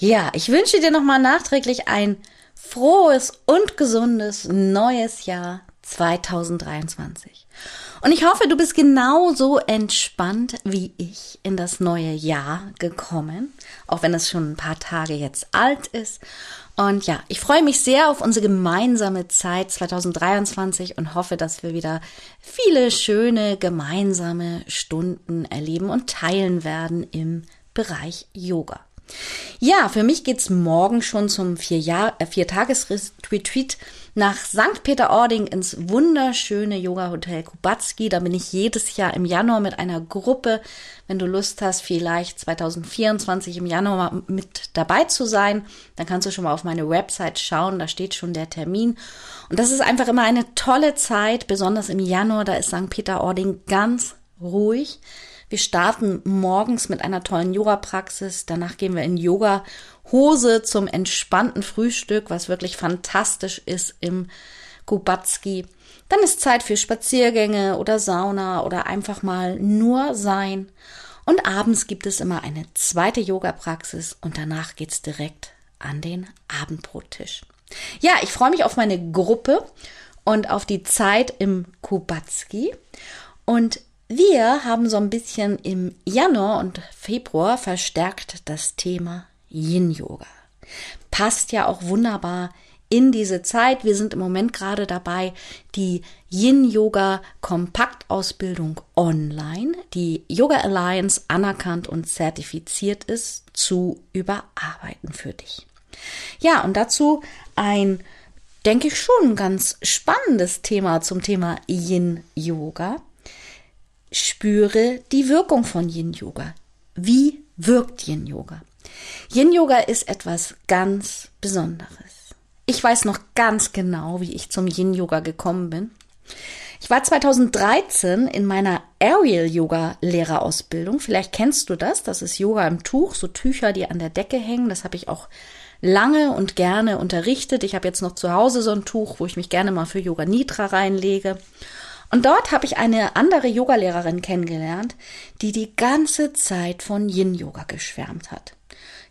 Ja, ich wünsche dir nochmal nachträglich ein frohes und gesundes neues Jahr 2023. Und ich hoffe, du bist genauso entspannt wie ich in das neue Jahr gekommen, auch wenn es schon ein paar Tage jetzt alt ist. Und ja, ich freue mich sehr auf unsere gemeinsame Zeit 2023 und hoffe, dass wir wieder viele schöne gemeinsame Stunden erleben und teilen werden im Bereich Yoga. Ja, für mich geht's morgen schon zum vier, Jahr, äh, vier nach St. Peter-Ording ins wunderschöne Yoga-Hotel Kubatski. Da bin ich jedes Jahr im Januar mit einer Gruppe. Wenn du Lust hast, vielleicht 2024 im Januar mit dabei zu sein, dann kannst du schon mal auf meine Website schauen. Da steht schon der Termin. Und das ist einfach immer eine tolle Zeit, besonders im Januar. Da ist St. Peter-Ording ganz ruhig. Wir starten morgens mit einer tollen Yoga-Praxis. Danach gehen wir in Yoga-Hose zum entspannten Frühstück, was wirklich fantastisch ist im Kubatski. Dann ist Zeit für Spaziergänge oder Sauna oder einfach mal nur sein. Und abends gibt es immer eine zweite Yoga-Praxis und danach geht's direkt an den Abendbrottisch. Ja, ich freue mich auf meine Gruppe und auf die Zeit im Kubatski. Und wir haben so ein bisschen im Januar und Februar verstärkt das Thema Yin Yoga. Passt ja auch wunderbar in diese Zeit. Wir sind im Moment gerade dabei, die Yin Yoga Kompaktausbildung online, die Yoga Alliance anerkannt und zertifiziert ist, zu überarbeiten für dich. Ja, und dazu ein, denke ich schon, ganz spannendes Thema zum Thema Yin Yoga spüre die Wirkung von Yin Yoga. Wie wirkt Yin Yoga? Yin Yoga ist etwas ganz Besonderes. Ich weiß noch ganz genau, wie ich zum Yin Yoga gekommen bin. Ich war 2013 in meiner Aerial Yoga Lehrerausbildung. Vielleicht kennst du das. Das ist Yoga im Tuch, so Tücher, die an der Decke hängen. Das habe ich auch lange und gerne unterrichtet. Ich habe jetzt noch zu Hause so ein Tuch, wo ich mich gerne mal für Yoga Nidra reinlege. Und dort habe ich eine andere Yogalehrerin kennengelernt, die die ganze Zeit von Yin Yoga geschwärmt hat.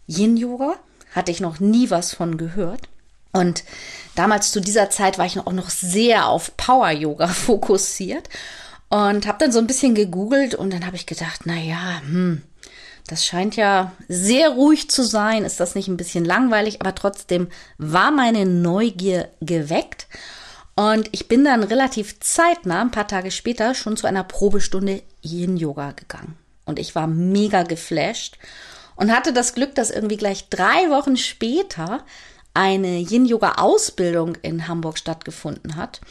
Yin Yoga hatte ich noch nie was von gehört. Und damals zu dieser Zeit war ich auch noch sehr auf Power Yoga fokussiert und habe dann so ein bisschen gegoogelt und dann habe ich gedacht, na ja, hm, das scheint ja sehr ruhig zu sein. Ist das nicht ein bisschen langweilig? Aber trotzdem war meine Neugier geweckt und ich bin dann relativ zeitnah, ein paar Tage später, schon zu einer Probestunde Yin Yoga gegangen. Und ich war mega geflasht und hatte das Glück, dass irgendwie gleich drei Wochen später eine Yin-Yoga-Ausbildung in Hamburg stattgefunden hat.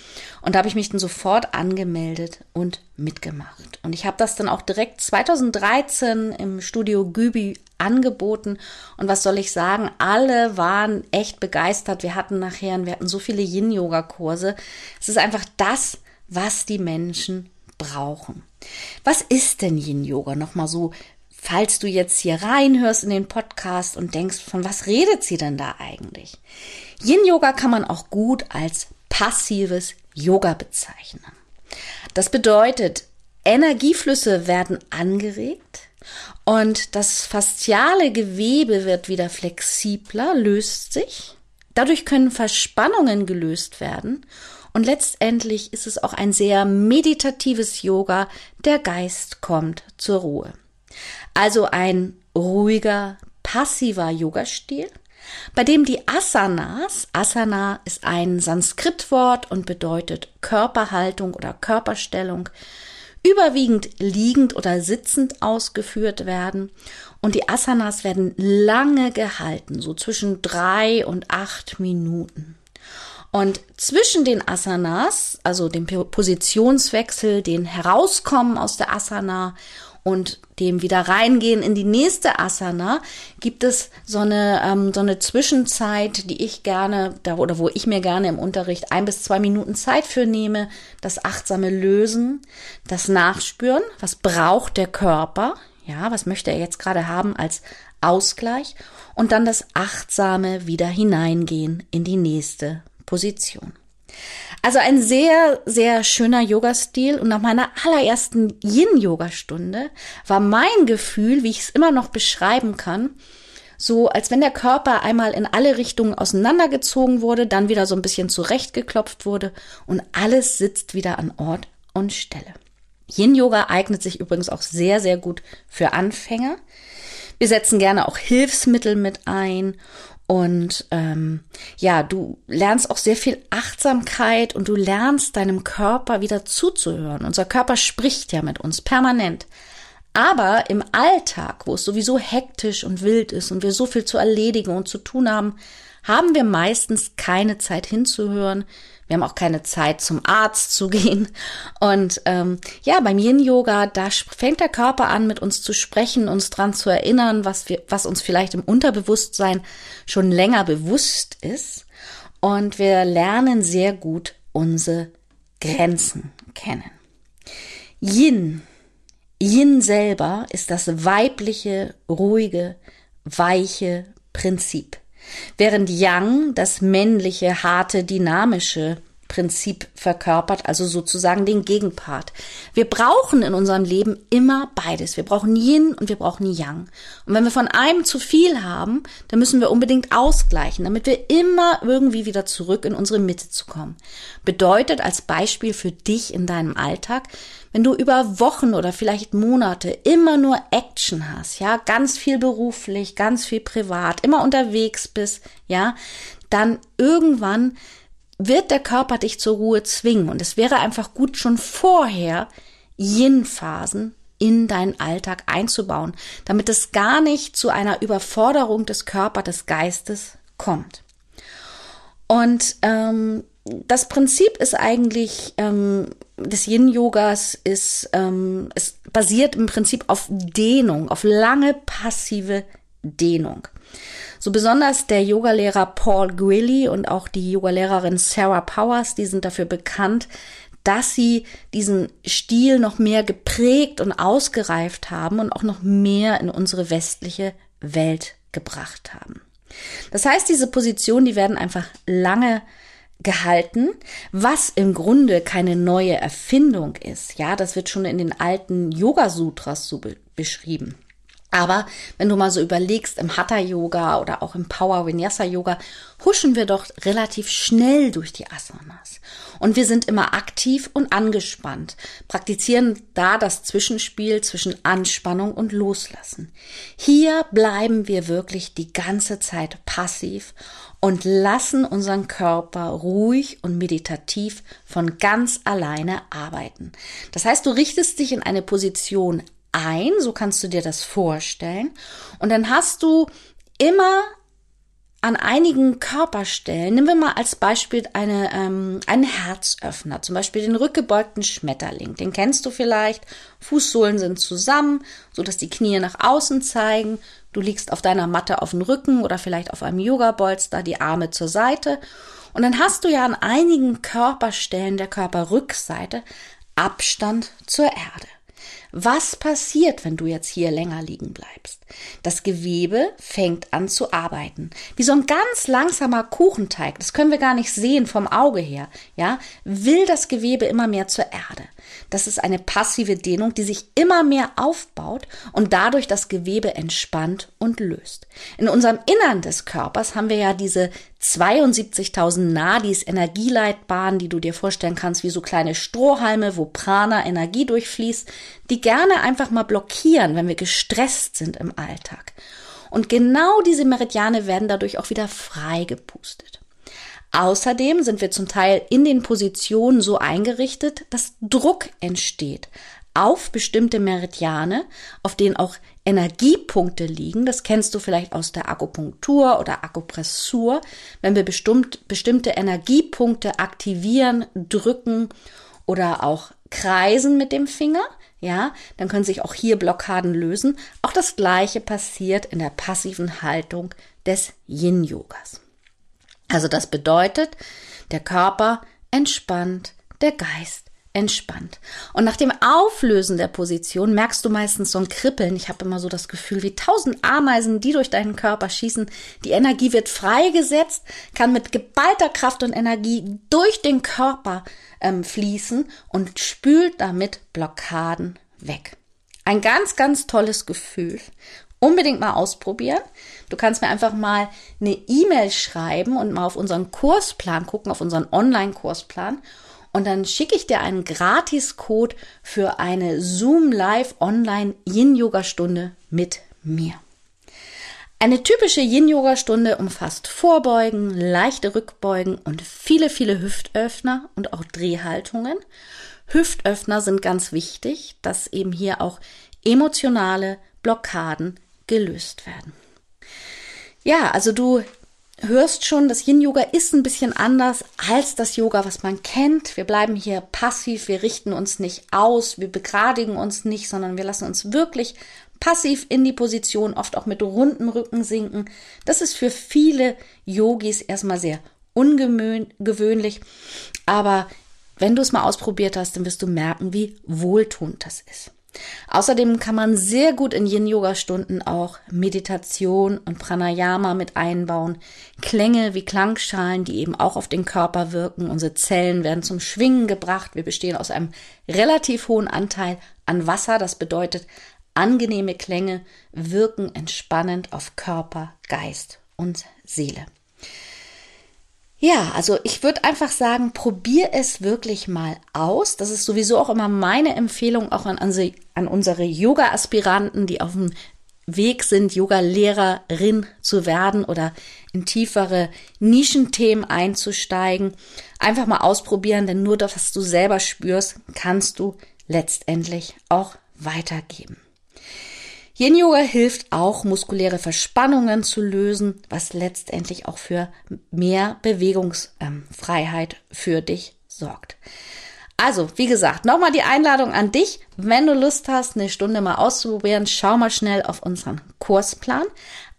Und da habe ich mich dann sofort angemeldet und mitgemacht. Und ich habe das dann auch direkt 2013 im Studio Gübi angeboten. Und was soll ich sagen? Alle waren echt begeistert. Wir hatten nachher, wir hatten so viele Yin-Yoga-Kurse. Es ist einfach das, was die Menschen brauchen. Was ist denn Yin-Yoga? Nochmal so falls du jetzt hier reinhörst in den Podcast und denkst, von was redet sie denn da eigentlich? Yin Yoga kann man auch gut als passives Yoga bezeichnen. Das bedeutet, Energieflüsse werden angeregt und das fasziale Gewebe wird wieder flexibler, löst sich. Dadurch können Verspannungen gelöst werden und letztendlich ist es auch ein sehr meditatives Yoga. Der Geist kommt zur Ruhe. Also ein ruhiger, passiver Yoga-Stil, bei dem die Asanas, Asana ist ein Sanskritwort und bedeutet Körperhaltung oder Körperstellung, überwiegend liegend oder sitzend ausgeführt werden. Und die Asanas werden lange gehalten, so zwischen drei und acht Minuten. Und zwischen den Asanas, also dem Positionswechsel, den Herauskommen aus der Asana und dem wieder reingehen in die nächste Asana, gibt es so eine, ähm, so eine Zwischenzeit, die ich gerne, da, oder wo ich mir gerne im Unterricht ein bis zwei Minuten Zeit für nehme, das achtsame Lösen, das Nachspüren, was braucht der Körper, ja, was möchte er jetzt gerade haben als Ausgleich? Und dann das achtsame wieder hineingehen in die nächste Position. Also ein sehr, sehr schöner Yoga-Stil und nach meiner allerersten Yin-Yoga-Stunde war mein Gefühl, wie ich es immer noch beschreiben kann, so als wenn der Körper einmal in alle Richtungen auseinandergezogen wurde, dann wieder so ein bisschen zurechtgeklopft wurde und alles sitzt wieder an Ort und Stelle. Yin-Yoga eignet sich übrigens auch sehr, sehr gut für Anfänger. Wir setzen gerne auch Hilfsmittel mit ein und ähm, ja, du lernst auch sehr viel Achtsamkeit und du lernst deinem Körper wieder zuzuhören. Unser Körper spricht ja mit uns permanent. Aber im Alltag, wo es sowieso hektisch und wild ist und wir so viel zu erledigen und zu tun haben, haben wir meistens keine Zeit hinzuhören, wir haben auch keine Zeit zum Arzt zu gehen. Und ähm, ja, beim Yin-Yoga, da fängt der Körper an, mit uns zu sprechen, uns dran zu erinnern, was wir, was uns vielleicht im Unterbewusstsein schon länger bewusst ist. Und wir lernen sehr gut unsere Grenzen kennen. Yin. Yin selber ist das weibliche, ruhige, weiche Prinzip während Yang das männliche, harte, dynamische Prinzip verkörpert, also sozusagen den Gegenpart. Wir brauchen in unserem Leben immer beides. Wir brauchen Yin und wir brauchen Yang. Und wenn wir von einem zu viel haben, dann müssen wir unbedingt ausgleichen, damit wir immer irgendwie wieder zurück in unsere Mitte zu kommen. Bedeutet als Beispiel für dich in deinem Alltag, wenn du über Wochen oder vielleicht Monate immer nur Action hast, ja, ganz viel beruflich, ganz viel privat, immer unterwegs bist, ja, dann irgendwann wird der Körper dich zur Ruhe zwingen. Und es wäre einfach gut, schon vorher Yin-Phasen in deinen Alltag einzubauen, damit es gar nicht zu einer Überforderung des Körpers, des Geistes kommt. Und ähm, das Prinzip ist eigentlich ähm, des Yin-Yogas ist, ähm, es basiert im Prinzip auf Dehnung, auf lange passive Dehnung. So besonders der Yogalehrer Paul Gwilly und auch die Yogalehrerin Sarah Powers, die sind dafür bekannt, dass sie diesen Stil noch mehr geprägt und ausgereift haben und auch noch mehr in unsere westliche Welt gebracht haben. Das heißt, diese Positionen, die werden einfach lange gehalten, was im Grunde keine neue Erfindung ist. Ja, das wird schon in den alten Yoga Sutras so be beschrieben. Aber wenn du mal so überlegst, im Hatha Yoga oder auch im Power Vinyasa Yoga huschen wir doch relativ schnell durch die Asanas. Und wir sind immer aktiv und angespannt, praktizieren da das Zwischenspiel zwischen Anspannung und Loslassen. Hier bleiben wir wirklich die ganze Zeit passiv und lassen unseren Körper ruhig und meditativ von ganz alleine arbeiten. Das heißt, du richtest dich in eine Position ein, so kannst du dir das vorstellen. Und dann hast du immer an einigen Körperstellen, nehmen wir mal als Beispiel eine, ähm, einen Herzöffner, zum Beispiel den rückgebeugten Schmetterling. Den kennst du vielleicht. Fußsohlen sind zusammen, so dass die Knie nach außen zeigen. Du liegst auf deiner Matte auf dem Rücken oder vielleicht auf einem Yoga-Bolster, die Arme zur Seite. Und dann hast du ja an einigen Körperstellen der Körperrückseite Abstand zur Erde. Was passiert, wenn du jetzt hier länger liegen bleibst? Das Gewebe fängt an zu arbeiten. Wie so ein ganz langsamer Kuchenteig. Das können wir gar nicht sehen vom Auge her. Ja, will das Gewebe immer mehr zur Erde. Das ist eine passive Dehnung, die sich immer mehr aufbaut und dadurch das Gewebe entspannt und löst. In unserem Innern des Körpers haben wir ja diese 72.000 Nadis, Energieleitbahnen, die du dir vorstellen kannst, wie so kleine Strohhalme, wo Prana Energie durchfließt, die gerne einfach mal blockieren, wenn wir gestresst sind im Alltag. Und genau diese Meridiane werden dadurch auch wieder frei gepustet. Außerdem sind wir zum Teil in den Positionen so eingerichtet, dass Druck entsteht auf bestimmte Meridiane, auf denen auch Energiepunkte liegen. Das kennst du vielleicht aus der Akupunktur oder Akupressur. Wenn wir bestimmt, bestimmte Energiepunkte aktivieren, drücken oder auch kreisen mit dem Finger. Ja, dann können sich auch hier Blockaden lösen. Auch das gleiche passiert in der passiven Haltung des Yin-Yogas. Also das bedeutet, der Körper entspannt, der Geist entspannt. Und nach dem Auflösen der Position merkst du meistens so ein Kribbeln. Ich habe immer so das Gefühl, wie tausend Ameisen, die durch deinen Körper schießen. Die Energie wird freigesetzt, kann mit geballter Kraft und Energie durch den Körper ähm, fließen und spült damit Blockaden weg. Ein ganz, ganz tolles Gefühl. Unbedingt mal ausprobieren. Du kannst mir einfach mal eine E-Mail schreiben und mal auf unseren Kursplan gucken, auf unseren Online-Kursplan und dann schicke ich dir einen Gratiscode für eine Zoom Live Online Yin Yoga Stunde mit mir. Eine typische Yin Yoga Stunde umfasst Vorbeugen, leichte Rückbeugen und viele, viele Hüftöffner und auch Drehhaltungen. Hüftöffner sind ganz wichtig, dass eben hier auch emotionale Blockaden gelöst werden. Ja, also du hörst schon, das Yin-Yoga ist ein bisschen anders als das Yoga, was man kennt. Wir bleiben hier passiv, wir richten uns nicht aus, wir begradigen uns nicht, sondern wir lassen uns wirklich passiv in die Position, oft auch mit rundem Rücken sinken. Das ist für viele Yogis erstmal sehr ungewöhnlich, aber wenn du es mal ausprobiert hast, dann wirst du merken, wie wohltuend das ist. Außerdem kann man sehr gut in Yin-Yoga-Stunden auch Meditation und Pranayama mit einbauen. Klänge wie Klangschalen, die eben auch auf den Körper wirken. Unsere Zellen werden zum Schwingen gebracht. Wir bestehen aus einem relativ hohen Anteil an Wasser. Das bedeutet, angenehme Klänge wirken entspannend auf Körper, Geist und Seele. Ja, also ich würde einfach sagen, probier es wirklich mal aus. Das ist sowieso auch immer meine Empfehlung, auch an, an unsere Yoga-Aspiranten, die auf dem Weg sind, Yoga-Lehrerin zu werden oder in tiefere Nischenthemen einzusteigen. Einfach mal ausprobieren, denn nur das, was du selber spürst, kannst du letztendlich auch weitergeben. Yin Yoga hilft auch, muskuläre Verspannungen zu lösen, was letztendlich auch für mehr Bewegungsfreiheit für dich sorgt. Also, wie gesagt, nochmal die Einladung an dich. Wenn du Lust hast, eine Stunde mal auszuprobieren, schau mal schnell auf unseren Kursplan.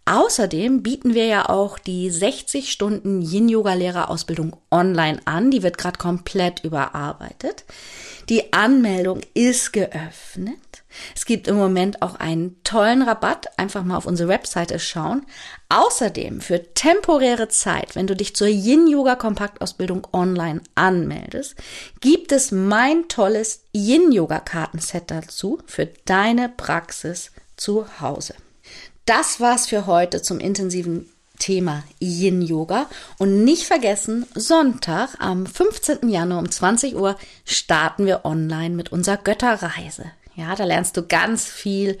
Außerdem bieten wir ja auch die 60 Stunden Yin-Yoga-Lehrerausbildung online an. Die wird gerade komplett überarbeitet. Die Anmeldung ist geöffnet. Es gibt im Moment auch einen tollen Rabatt. Einfach mal auf unsere Webseite schauen. Außerdem für temporäre Zeit, wenn du dich zur Yin-Yoga Kompaktausbildung online anmeldest, gibt es mein tolles Yin-Yoga Kartenset dazu für deine Praxis zu Hause. Das war's für heute zum intensiven Thema Yin Yoga. Und nicht vergessen, Sonntag am 15. Januar um 20 Uhr starten wir online mit unserer Götterreise. Ja, da lernst du ganz viel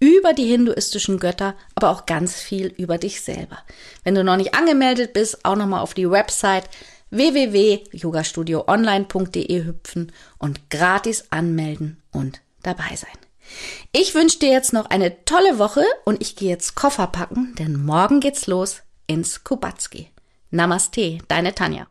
über die hinduistischen Götter, aber auch ganz viel über dich selber. Wenn du noch nicht angemeldet bist, auch nochmal auf die Website www.yogastudioonline.de hüpfen und gratis anmelden und dabei sein. Ich wünsche dir jetzt noch eine tolle Woche und ich gehe jetzt Koffer packen, denn morgen geht's los ins Kubatski. Namaste, deine Tanja.